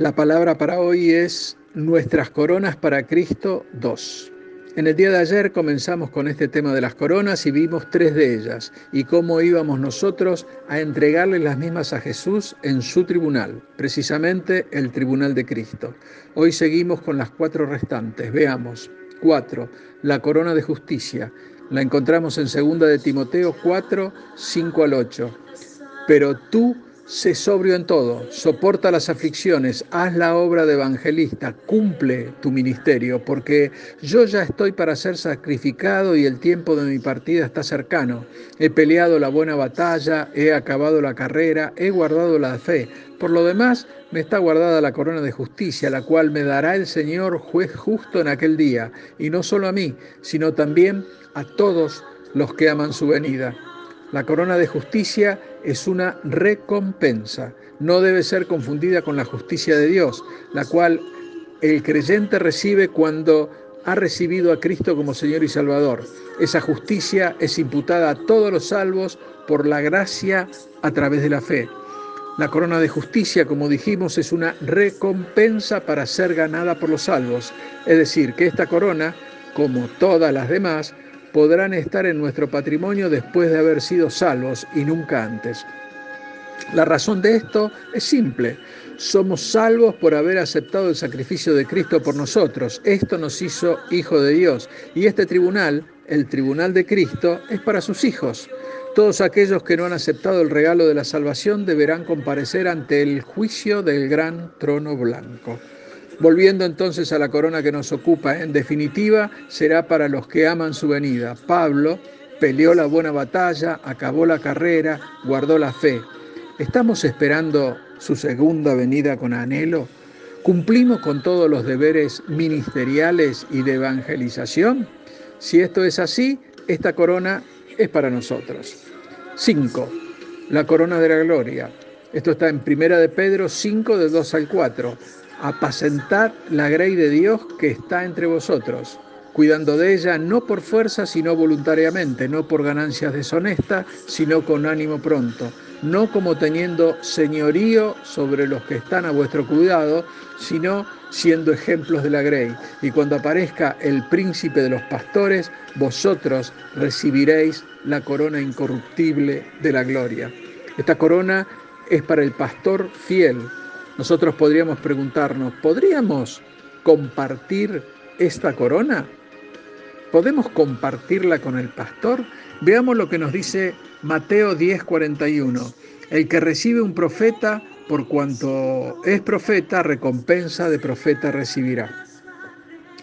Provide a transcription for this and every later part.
La palabra para hoy es Nuestras coronas para Cristo 2. En el día de ayer comenzamos con este tema de las coronas y vimos tres de ellas y cómo íbamos nosotros a entregarle las mismas a Jesús en su tribunal, precisamente el tribunal de Cristo. Hoy seguimos con las cuatro restantes. Veamos. 4. La corona de justicia. La encontramos en 2 de Timoteo 4, 5 al 8. Pero tú Sé sobrio en todo, soporta las aflicciones, haz la obra de evangelista, cumple tu ministerio, porque yo ya estoy para ser sacrificado y el tiempo de mi partida está cercano. He peleado la buena batalla, he acabado la carrera, he guardado la fe. Por lo demás, me está guardada la corona de justicia, la cual me dará el Señor juez justo en aquel día, y no solo a mí, sino también a todos los que aman su venida. La corona de justicia es una recompensa. No debe ser confundida con la justicia de Dios, la cual el creyente recibe cuando ha recibido a Cristo como Señor y Salvador. Esa justicia es imputada a todos los salvos por la gracia a través de la fe. La corona de justicia, como dijimos, es una recompensa para ser ganada por los salvos. Es decir, que esta corona, como todas las demás, podrán estar en nuestro patrimonio después de haber sido salvos y nunca antes. La razón de esto es simple. Somos salvos por haber aceptado el sacrificio de Cristo por nosotros. Esto nos hizo hijo de Dios. Y este tribunal, el tribunal de Cristo, es para sus hijos. Todos aquellos que no han aceptado el regalo de la salvación deberán comparecer ante el juicio del gran trono blanco. Volviendo entonces a la corona que nos ocupa, en definitiva, será para los que aman su venida. Pablo peleó la buena batalla, acabó la carrera, guardó la fe. ¿Estamos esperando su segunda venida con anhelo? ¿Cumplimos con todos los deberes ministeriales y de evangelización? Si esto es así, esta corona es para nosotros. 5. La corona de la gloria. Esto está en Primera de Pedro 5, de 2 al 4 apacentar la grey de Dios que está entre vosotros, cuidando de ella no por fuerza, sino voluntariamente, no por ganancias deshonestas, sino con ánimo pronto, no como teniendo señorío sobre los que están a vuestro cuidado, sino siendo ejemplos de la grey. Y cuando aparezca el príncipe de los pastores, vosotros recibiréis la corona incorruptible de la gloria. Esta corona es para el pastor fiel, nosotros podríamos preguntarnos, ¿podríamos compartir esta corona? ¿Podemos compartirla con el pastor? Veamos lo que nos dice Mateo 10:41. El que recibe un profeta, por cuanto es profeta, recompensa de profeta recibirá.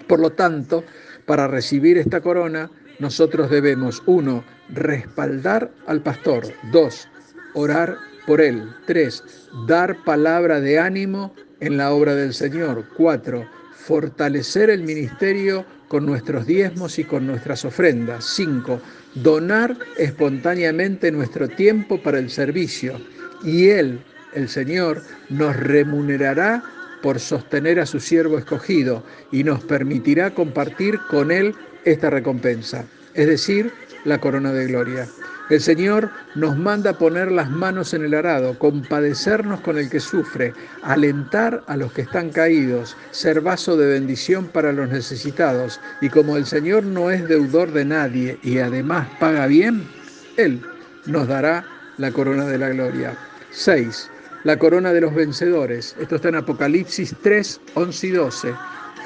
Por lo tanto, para recibir esta corona, nosotros debemos, uno, respaldar al pastor, dos, orar por él. 3. Dar palabra de ánimo en la obra del Señor. 4. Fortalecer el ministerio con nuestros diezmos y con nuestras ofrendas. 5. Donar espontáneamente nuestro tiempo para el servicio. Y Él, el Señor, nos remunerará por sostener a su siervo escogido y nos permitirá compartir con Él esta recompensa, es decir, la corona de gloria. El Señor nos manda poner las manos en el arado, compadecernos con el que sufre, alentar a los que están caídos, ser vaso de bendición para los necesitados. Y como el Señor no es deudor de nadie y además paga bien, Él nos dará la corona de la gloria. 6. La corona de los vencedores. Esto está en Apocalipsis 3, 11 y 12.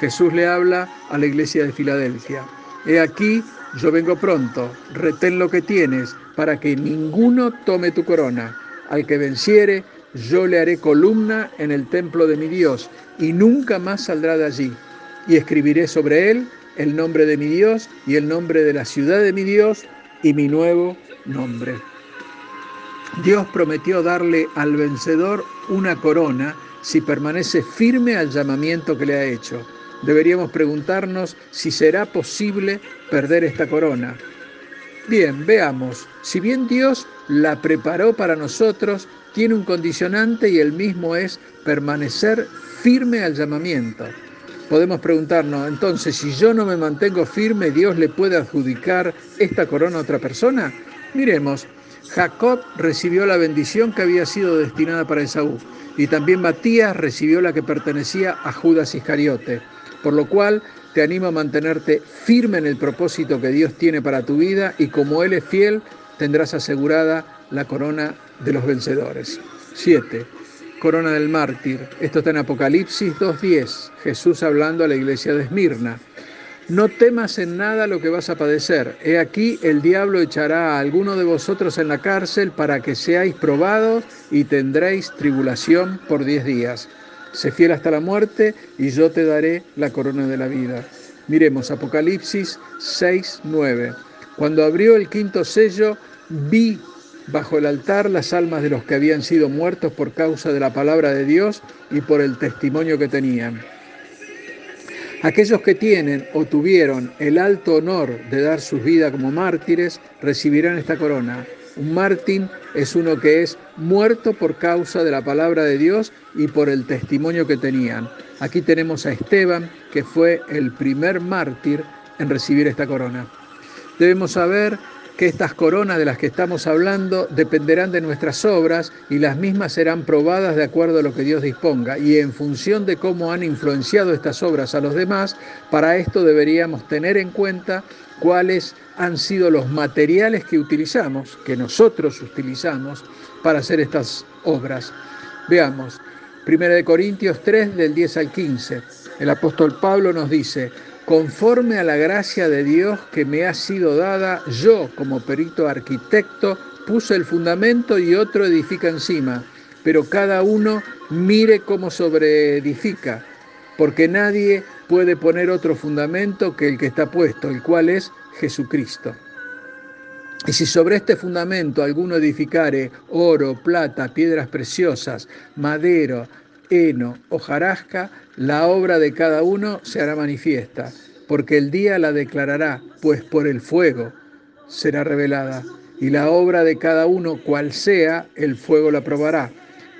Jesús le habla a la iglesia de Filadelfia. He aquí, yo vengo pronto, retén lo que tienes para que ninguno tome tu corona. Al que venciere, yo le haré columna en el templo de mi Dios, y nunca más saldrá de allí. Y escribiré sobre él el nombre de mi Dios y el nombre de la ciudad de mi Dios y mi nuevo nombre. Dios prometió darle al vencedor una corona si permanece firme al llamamiento que le ha hecho. Deberíamos preguntarnos si será posible perder esta corona. Bien, veamos. Si bien Dios la preparó para nosotros, tiene un condicionante y el mismo es permanecer firme al llamamiento. Podemos preguntarnos, entonces, si yo no me mantengo firme, ¿Dios le puede adjudicar esta corona a otra persona? Miremos, Jacob recibió la bendición que había sido destinada para Esaú y también Matías recibió la que pertenecía a Judas Iscariote, por lo cual te animo a mantenerte firme en el propósito que Dios tiene para tu vida y como Él es fiel, tendrás asegurada la corona de los vencedores. 7. Corona del mártir. Esto está en Apocalipsis 2.10. Jesús hablando a la iglesia de Esmirna. No temas en nada lo que vas a padecer. He aquí el diablo echará a alguno de vosotros en la cárcel para que seáis probados y tendréis tribulación por diez días. Sé fiel hasta la muerte y yo te daré la corona de la vida. Miremos Apocalipsis 6, 9. Cuando abrió el quinto sello, vi bajo el altar las almas de los que habían sido muertos por causa de la palabra de Dios y por el testimonio que tenían. Aquellos que tienen o tuvieron el alto honor de dar sus vidas como mártires recibirán esta corona. Un mártir es uno que es muerto por causa de la palabra de Dios y por el testimonio que tenían. Aquí tenemos a Esteban, que fue el primer mártir en recibir esta corona. Debemos saber que estas coronas de las que estamos hablando dependerán de nuestras obras y las mismas serán probadas de acuerdo a lo que Dios disponga. Y en función de cómo han influenciado estas obras a los demás, para esto deberíamos tener en cuenta cuáles han sido los materiales que utilizamos, que nosotros utilizamos para hacer estas obras. Veamos, 1 Corintios 3 del 10 al 15. El apóstol Pablo nos dice, conforme a la gracia de Dios que me ha sido dada, yo como perito arquitecto puse el fundamento y otro edifica encima, pero cada uno mire cómo sobreedifica, porque nadie puede poner otro fundamento que el que está puesto, el cual es Jesucristo. Y si sobre este fundamento alguno edificare oro, plata, piedras preciosas, madero, heno, hojarasca, la obra de cada uno se hará manifiesta, porque el día la declarará, pues por el fuego será revelada, y la obra de cada uno, cual sea, el fuego la probará.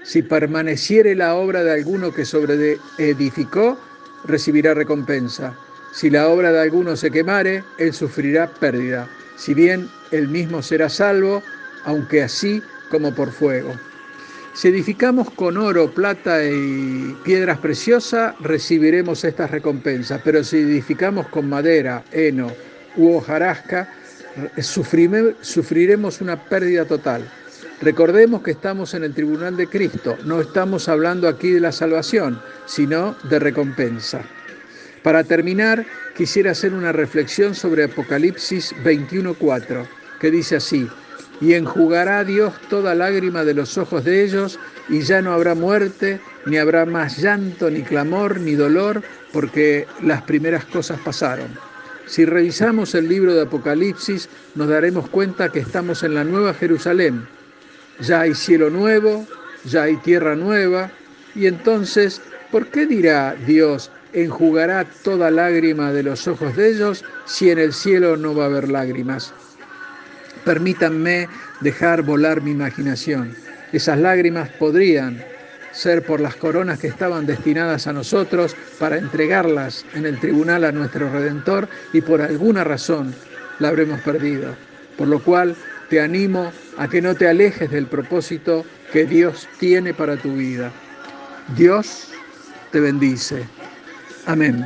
Si permaneciere la obra de alguno que sobre edificó, recibirá recompensa. Si la obra de alguno se quemare, él sufrirá pérdida, si bien él mismo será salvo, aunque así como por fuego. Si edificamos con oro, plata y piedras preciosas, recibiremos estas recompensas, pero si edificamos con madera, heno u hojarasca, sufriremos una pérdida total. Recordemos que estamos en el tribunal de Cristo, no estamos hablando aquí de la salvación, sino de recompensa. Para terminar, quisiera hacer una reflexión sobre Apocalipsis 21.4, que dice así, y enjugará Dios toda lágrima de los ojos de ellos, y ya no habrá muerte, ni habrá más llanto, ni clamor, ni dolor, porque las primeras cosas pasaron. Si revisamos el libro de Apocalipsis, nos daremos cuenta que estamos en la nueva Jerusalén. Ya hay cielo nuevo, ya hay tierra nueva, y entonces, ¿por qué dirá Dios, enjugará toda lágrima de los ojos de ellos si en el cielo no va a haber lágrimas? Permítanme dejar volar mi imaginación. Esas lágrimas podrían ser por las coronas que estaban destinadas a nosotros para entregarlas en el tribunal a nuestro Redentor y por alguna razón la habremos perdido. Por lo cual te animo a que no te alejes del propósito que Dios tiene para tu vida. Dios te bendice. Amén.